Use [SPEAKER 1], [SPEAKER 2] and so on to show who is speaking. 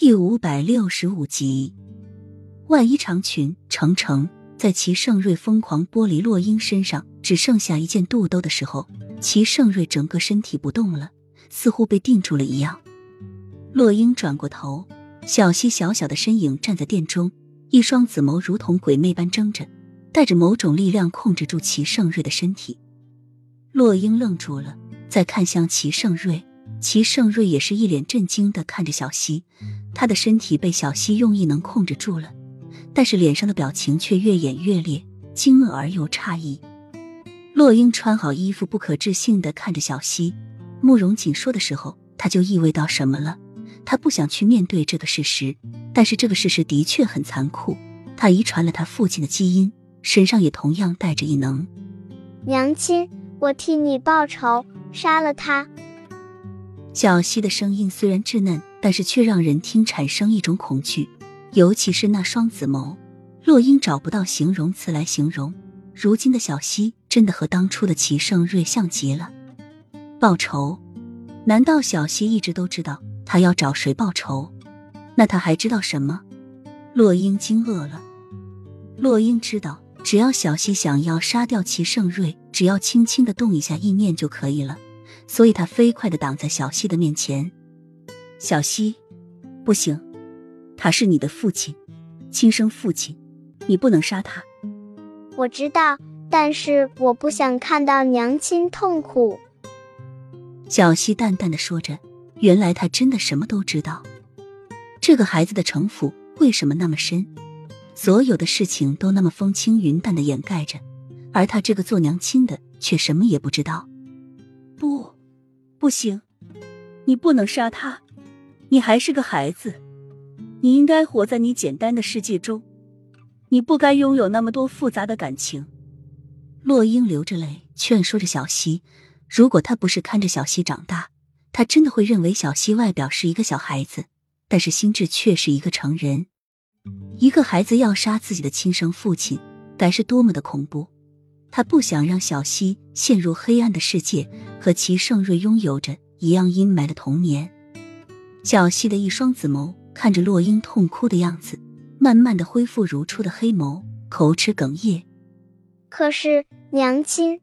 [SPEAKER 1] 第五百六十五集，外衣长裙程程在齐盛瑞疯狂剥离洛英身上只剩下一件肚兜的时候，齐盛瑞整个身体不动了，似乎被定住了一样。洛英转过头，小溪小小的身影站在殿中，一双紫眸如同鬼魅般睁着，带着某种力量控制住齐盛瑞的身体。洛英愣住了，再看向齐盛瑞。齐盛瑞也是一脸震惊的看着小溪，他的身体被小溪用异能控制住了，但是脸上的表情却越演越烈，惊愕而又诧异。洛英穿好衣服，不可置信的看着小溪，慕容锦说的时候，他就意味到什么了。他不想去面对这个事实，但是这个事实的确很残酷。他遗传了他父亲的基因，身上也同样带着异能。
[SPEAKER 2] 娘亲，我替你报仇，杀了他。
[SPEAKER 1] 小溪的声音虽然稚嫩，但是却让人听产生一种恐惧，尤其是那双紫眸。洛英找不到形容词来形容，如今的小溪真的和当初的齐盛瑞像极了。报仇？难道小溪一直都知道他要找谁报仇？那他还知道什么？洛英惊愕了。洛英知道，只要小溪想要杀掉齐盛瑞，只要轻轻的动一下意念就可以了。所以他飞快的挡在小溪的面前。小溪，不行，他是你的父亲，亲生父亲，你不能杀他。
[SPEAKER 2] 我知道，但是我不想看到娘亲痛苦。
[SPEAKER 1] 小溪淡淡的说着。原来他真的什么都知道。这个孩子的城府为什么那么深？所有的事情都那么风轻云淡的掩盖着，而他这个做娘亲的却什么也不知道。不。不行，你不能杀他，你还是个孩子，你应该活在你简单的世界中，你不该拥有那么多复杂的感情。洛英流着泪劝说着小溪，如果他不是看着小溪长大，他真的会认为小溪外表是一个小孩子，但是心智却是一个成人。一个孩子要杀自己的亲生父亲，该是多么的恐怖。他不想让小溪陷入黑暗的世界，和齐盛瑞拥有着一样阴霾的童年。小溪的一双紫眸看着洛英痛哭的样子，慢慢的恢复如初的黑眸，口齿哽咽。
[SPEAKER 2] 可是娘亲，